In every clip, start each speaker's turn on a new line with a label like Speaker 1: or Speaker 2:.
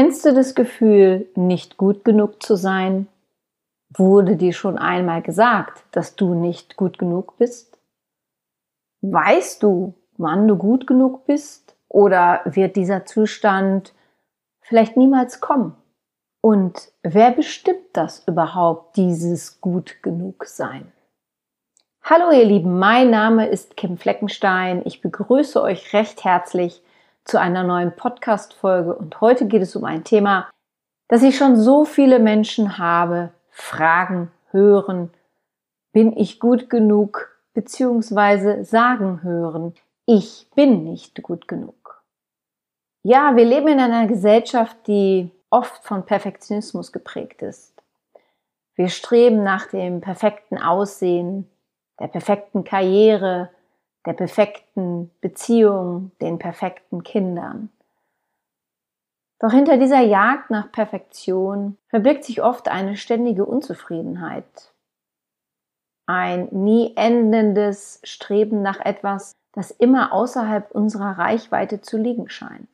Speaker 1: Kennst du das Gefühl, nicht gut genug zu sein? Wurde dir schon einmal gesagt, dass du nicht gut genug bist? Weißt du, wann du gut genug bist? Oder wird dieser Zustand vielleicht niemals kommen? Und wer bestimmt das überhaupt, dieses gut genug sein? Hallo ihr Lieben, mein Name ist Kim Fleckenstein. Ich begrüße euch recht herzlich zu einer neuen Podcast-Folge und heute geht es um ein Thema, das ich schon so viele Menschen habe fragen, hören, bin ich gut genug, beziehungsweise sagen hören, ich bin nicht gut genug. Ja, wir leben in einer Gesellschaft, die oft von Perfektionismus geprägt ist. Wir streben nach dem perfekten Aussehen, der perfekten Karriere, der perfekten Beziehung, den perfekten Kindern. Doch hinter dieser Jagd nach Perfektion verbirgt sich oft eine ständige Unzufriedenheit, ein nie endendes Streben nach etwas, das immer außerhalb unserer Reichweite zu liegen scheint.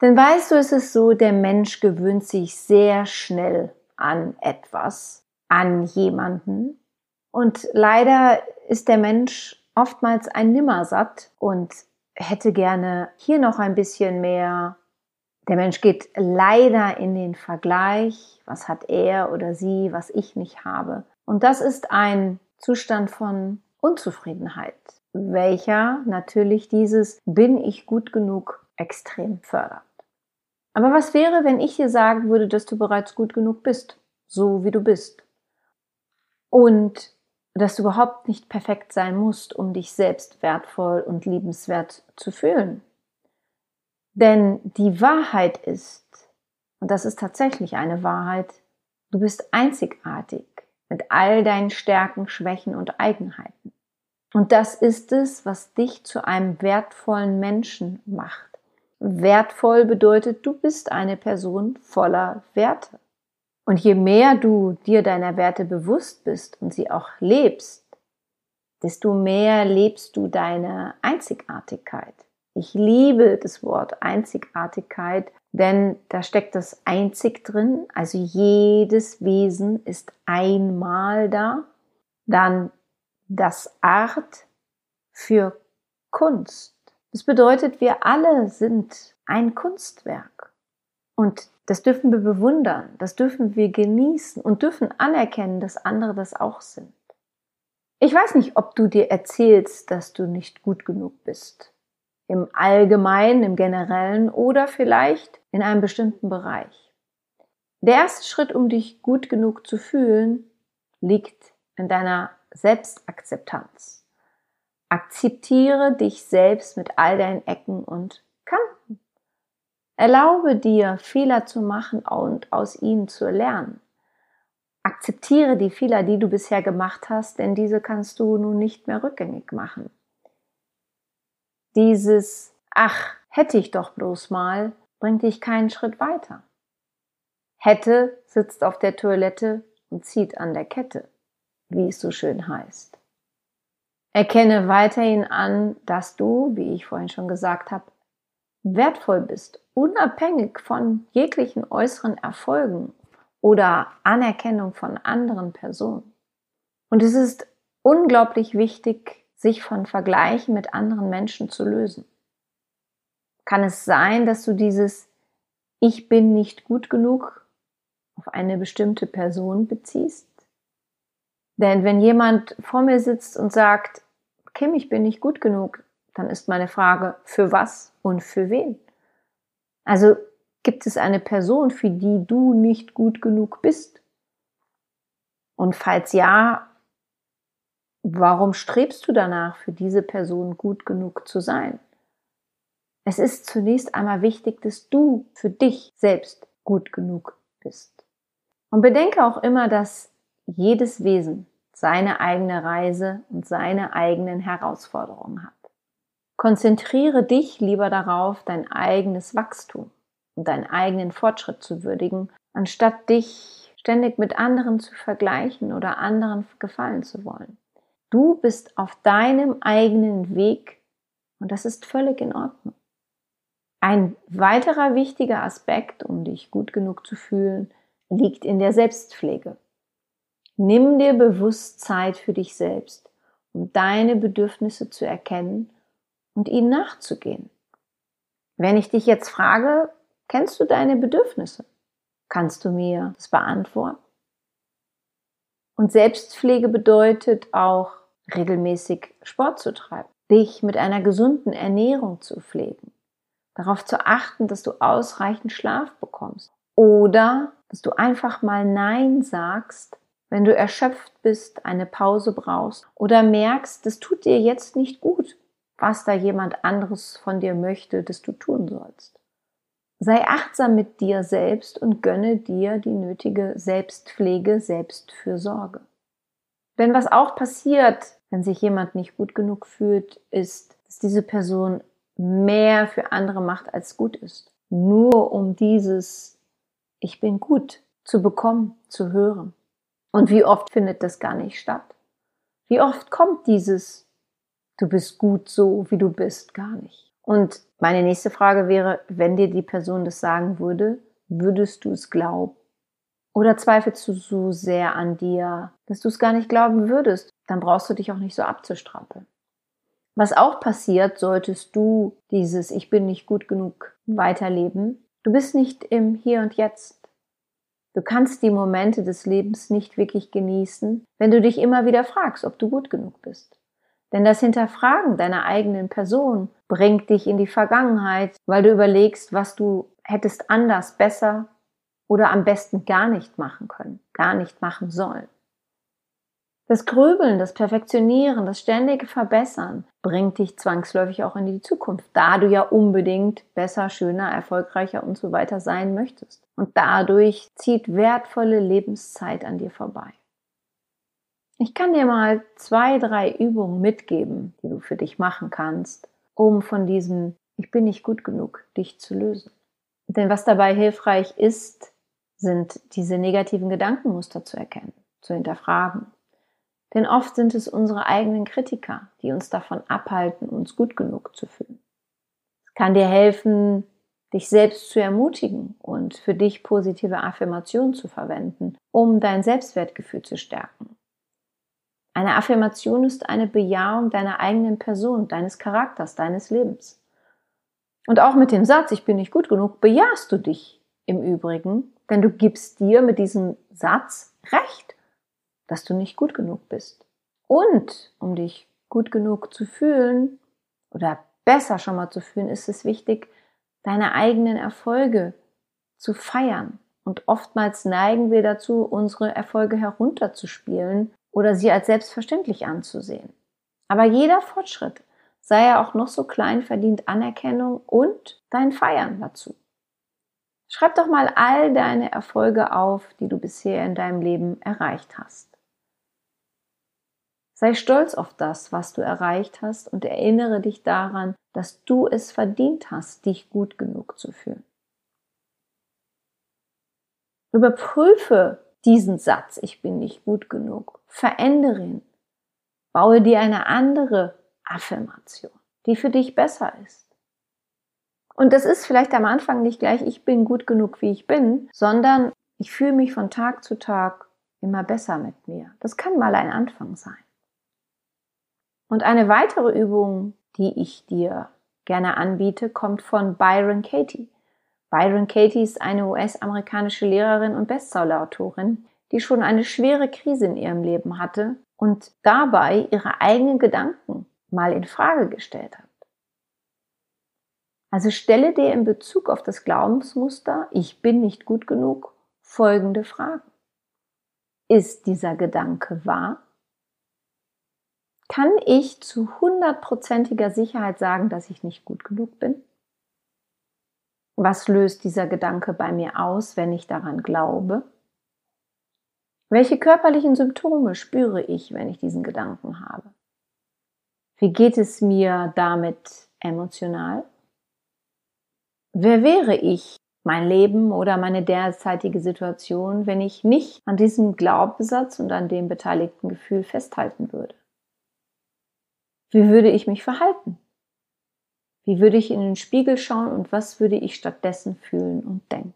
Speaker 1: Denn weißt du, es ist so, der Mensch gewöhnt sich sehr schnell an etwas, an jemanden. Und leider ist der Mensch oftmals ein Nimmersatt und hätte gerne hier noch ein bisschen mehr. Der Mensch geht leider in den Vergleich. Was hat er oder sie, was ich nicht habe? Und das ist ein Zustand von Unzufriedenheit, welcher natürlich dieses bin ich gut genug extrem fördert. Aber was wäre, wenn ich dir sagen würde, dass du bereits gut genug bist, so wie du bist? Und dass du überhaupt nicht perfekt sein musst, um dich selbst wertvoll und liebenswert zu fühlen. Denn die Wahrheit ist, und das ist tatsächlich eine Wahrheit, du bist einzigartig mit all deinen Stärken, Schwächen und Eigenheiten. Und das ist es, was dich zu einem wertvollen Menschen macht. Wertvoll bedeutet, du bist eine Person voller Werte. Und je mehr du dir deiner Werte bewusst bist und sie auch lebst, desto mehr lebst du deine Einzigartigkeit. Ich liebe das Wort Einzigartigkeit, denn da steckt das einzig drin, also jedes Wesen ist einmal da. Dann das Art für Kunst. Das bedeutet, wir alle sind ein Kunstwerk. Und das dürfen wir bewundern, das dürfen wir genießen und dürfen anerkennen, dass andere das auch sind. Ich weiß nicht, ob du dir erzählst, dass du nicht gut genug bist. Im Allgemeinen, im Generellen oder vielleicht in einem bestimmten Bereich. Der erste Schritt, um dich gut genug zu fühlen, liegt in deiner Selbstakzeptanz. Akzeptiere dich selbst mit all deinen Ecken und. Erlaube dir, Fehler zu machen und aus ihnen zu lernen. Akzeptiere die Fehler, die du bisher gemacht hast, denn diese kannst du nun nicht mehr rückgängig machen. Dieses Ach, hätte ich doch bloß mal, bringt dich keinen Schritt weiter. Hätte sitzt auf der Toilette und zieht an der Kette, wie es so schön heißt. Erkenne weiterhin an, dass du, wie ich vorhin schon gesagt habe, wertvoll bist, unabhängig von jeglichen äußeren Erfolgen oder Anerkennung von anderen Personen. Und es ist unglaublich wichtig, sich von Vergleichen mit anderen Menschen zu lösen. Kann es sein, dass du dieses Ich bin nicht gut genug auf eine bestimmte Person beziehst? Denn wenn jemand vor mir sitzt und sagt, Kim, ich bin nicht gut genug, dann ist meine Frage, für was und für wen? Also gibt es eine Person, für die du nicht gut genug bist? Und falls ja, warum strebst du danach, für diese Person gut genug zu sein? Es ist zunächst einmal wichtig, dass du für dich selbst gut genug bist. Und bedenke auch immer, dass jedes Wesen seine eigene Reise und seine eigenen Herausforderungen hat. Konzentriere dich lieber darauf, dein eigenes Wachstum und deinen eigenen Fortschritt zu würdigen, anstatt dich ständig mit anderen zu vergleichen oder anderen gefallen zu wollen. Du bist auf deinem eigenen Weg und das ist völlig in Ordnung. Ein weiterer wichtiger Aspekt, um dich gut genug zu fühlen, liegt in der Selbstpflege. Nimm dir bewusst Zeit für dich selbst, um deine Bedürfnisse zu erkennen und ihnen nachzugehen. Wenn ich dich jetzt frage, kennst du deine Bedürfnisse? Kannst du mir das beantworten? Und Selbstpflege bedeutet auch regelmäßig Sport zu treiben, dich mit einer gesunden Ernährung zu pflegen, darauf zu achten, dass du ausreichend Schlaf bekommst oder dass du einfach mal Nein sagst, wenn du erschöpft bist, eine Pause brauchst oder merkst, das tut dir jetzt nicht gut, was da jemand anderes von dir möchte, dass du tun sollst. Sei achtsam mit dir selbst und gönne dir die nötige Selbstpflege, Selbstfürsorge. Denn was auch passiert, wenn sich jemand nicht gut genug fühlt, ist, dass diese Person mehr für andere macht, als gut ist. Nur um dieses Ich bin gut zu bekommen, zu hören. Und wie oft findet das gar nicht statt? Wie oft kommt dieses Du bist gut so, wie du bist, gar nicht? Und meine nächste Frage wäre, wenn dir die Person das sagen würde, würdest du es glauben? Oder zweifelst du so sehr an dir, dass du es gar nicht glauben würdest? Dann brauchst du dich auch nicht so abzustrampeln. Was auch passiert, solltest du dieses Ich bin nicht gut genug weiterleben. Du bist nicht im Hier und Jetzt. Du kannst die Momente des Lebens nicht wirklich genießen, wenn du dich immer wieder fragst, ob du gut genug bist. Denn das Hinterfragen deiner eigenen Person bringt dich in die Vergangenheit, weil du überlegst, was du hättest anders, besser oder am besten gar nicht machen können, gar nicht machen sollen. Das Grübeln, das Perfektionieren, das ständige Verbessern bringt dich zwangsläufig auch in die Zukunft, da du ja unbedingt besser, schöner, erfolgreicher und so weiter sein möchtest. Und dadurch zieht wertvolle Lebenszeit an dir vorbei. Ich kann dir mal zwei, drei Übungen mitgeben, die du für dich machen kannst, um von diesem Ich bin nicht gut genug dich zu lösen. Denn was dabei hilfreich ist, sind diese negativen Gedankenmuster zu erkennen, zu hinterfragen denn oft sind es unsere eigenen Kritiker, die uns davon abhalten, uns gut genug zu fühlen. Es kann dir helfen, dich selbst zu ermutigen und für dich positive Affirmationen zu verwenden, um dein Selbstwertgefühl zu stärken. Eine Affirmation ist eine Bejahung deiner eigenen Person, deines Charakters, deines Lebens. Und auch mit dem Satz, ich bin nicht gut genug, bejahst du dich im Übrigen, denn du gibst dir mit diesem Satz Recht dass du nicht gut genug bist. Und um dich gut genug zu fühlen oder besser schon mal zu fühlen, ist es wichtig, deine eigenen Erfolge zu feiern. Und oftmals neigen wir dazu, unsere Erfolge herunterzuspielen oder sie als selbstverständlich anzusehen. Aber jeder Fortschritt, sei er auch noch so klein, verdient Anerkennung und dein Feiern dazu. Schreib doch mal all deine Erfolge auf, die du bisher in deinem Leben erreicht hast. Sei stolz auf das, was du erreicht hast und erinnere dich daran, dass du es verdient hast, dich gut genug zu fühlen. Überprüfe diesen Satz, ich bin nicht gut genug. Verändere ihn. Baue dir eine andere Affirmation, die für dich besser ist. Und das ist vielleicht am Anfang nicht gleich, ich bin gut genug, wie ich bin, sondern ich fühle mich von Tag zu Tag immer besser mit mir. Das kann mal ein Anfang sein. Und eine weitere Übung, die ich dir gerne anbiete, kommt von Byron Katie. Byron Katie ist eine US-amerikanische Lehrerin und Bestsellerautorin, die schon eine schwere Krise in ihrem Leben hatte und dabei ihre eigenen Gedanken mal in Frage gestellt hat. Also stelle dir in Bezug auf das Glaubensmuster, ich bin nicht gut genug, folgende Fragen. Ist dieser Gedanke wahr? Kann ich zu hundertprozentiger Sicherheit sagen, dass ich nicht gut genug bin? Was löst dieser Gedanke bei mir aus, wenn ich daran glaube? Welche körperlichen Symptome spüre ich, wenn ich diesen Gedanken habe? Wie geht es mir damit emotional? Wer wäre ich, mein Leben oder meine derzeitige Situation, wenn ich nicht an diesem Glaubenssatz und an dem beteiligten Gefühl festhalten würde? Wie würde ich mich verhalten? Wie würde ich in den Spiegel schauen und was würde ich stattdessen fühlen und denken?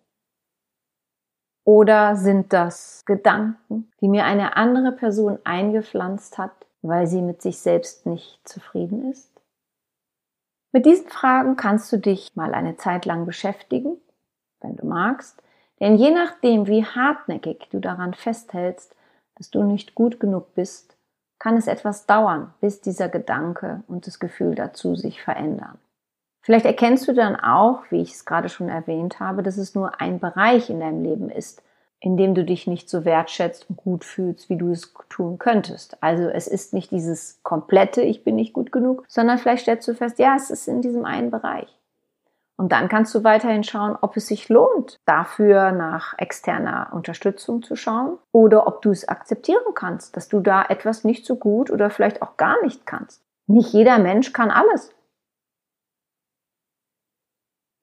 Speaker 1: Oder sind das Gedanken, die mir eine andere Person eingepflanzt hat, weil sie mit sich selbst nicht zufrieden ist? Mit diesen Fragen kannst du dich mal eine Zeit lang beschäftigen, wenn du magst, denn je nachdem, wie hartnäckig du daran festhältst, dass du nicht gut genug bist, kann es etwas dauern, bis dieser Gedanke und das Gefühl dazu sich verändern. Vielleicht erkennst du dann auch, wie ich es gerade schon erwähnt habe, dass es nur ein Bereich in deinem Leben ist, in dem du dich nicht so wertschätzt und gut fühlst, wie du es tun könntest. Also es ist nicht dieses komplette Ich bin nicht gut genug, sondern vielleicht stellst du fest, ja, es ist in diesem einen Bereich. Und dann kannst du weiterhin schauen, ob es sich lohnt, dafür nach externer Unterstützung zu schauen oder ob du es akzeptieren kannst, dass du da etwas nicht so gut oder vielleicht auch gar nicht kannst. Nicht jeder Mensch kann alles.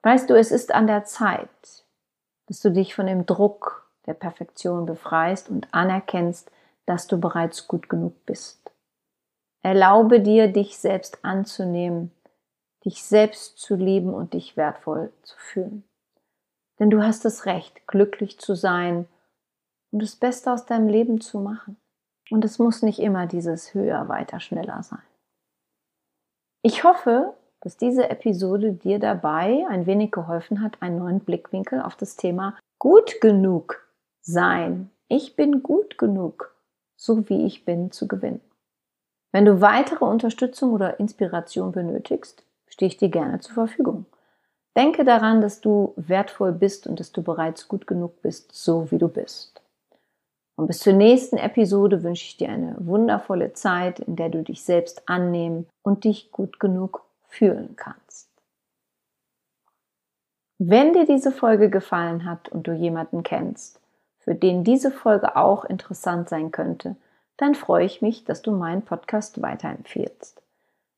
Speaker 1: Weißt du, es ist an der Zeit, dass du dich von dem Druck der Perfektion befreist und anerkennst, dass du bereits gut genug bist. Erlaube dir, dich selbst anzunehmen, dich selbst zu lieben und dich wertvoll zu fühlen. Denn du hast das Recht, glücklich zu sein und das Beste aus deinem Leben zu machen. Und es muss nicht immer dieses höher, weiter, schneller sein. Ich hoffe, dass diese Episode dir dabei ein wenig geholfen hat, einen neuen Blickwinkel auf das Thema gut genug sein. Ich bin gut genug, so wie ich bin, zu gewinnen. Wenn du weitere Unterstützung oder Inspiration benötigst, stehe ich dir gerne zur Verfügung. Denke daran, dass du wertvoll bist und dass du bereits gut genug bist, so wie du bist. Und bis zur nächsten Episode wünsche ich dir eine wundervolle Zeit, in der du dich selbst annehmen und dich gut genug fühlen kannst. Wenn dir diese Folge gefallen hat und du jemanden kennst, für den diese Folge auch interessant sein könnte, dann freue ich mich, dass du meinen Podcast weiterempfiehlst.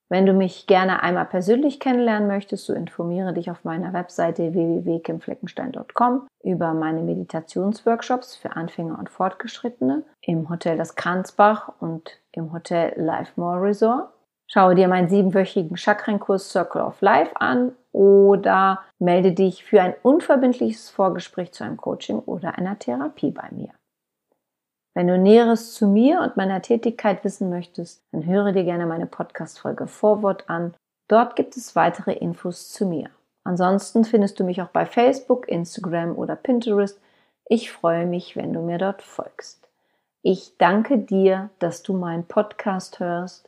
Speaker 1: Wenn du mich gerne einmal persönlich kennenlernen möchtest, so informiere dich auf meiner Webseite www.kimfleckenstein.com über meine Meditationsworkshops für Anfänger und Fortgeschrittene im Hotel Das Kranzbach und im Hotel Life More Resort. Schaue dir meinen siebenwöchigen Chakrenkurs Circle of Life an oder melde dich für ein unverbindliches Vorgespräch zu einem Coaching oder einer Therapie bei mir. Wenn du Näheres zu mir und meiner Tätigkeit wissen möchtest, dann höre dir gerne meine Podcast-Folge Vorwort an. Dort gibt es weitere Infos zu mir. Ansonsten findest du mich auch bei Facebook, Instagram oder Pinterest. Ich freue mich, wenn du mir dort folgst. Ich danke dir, dass du meinen Podcast hörst.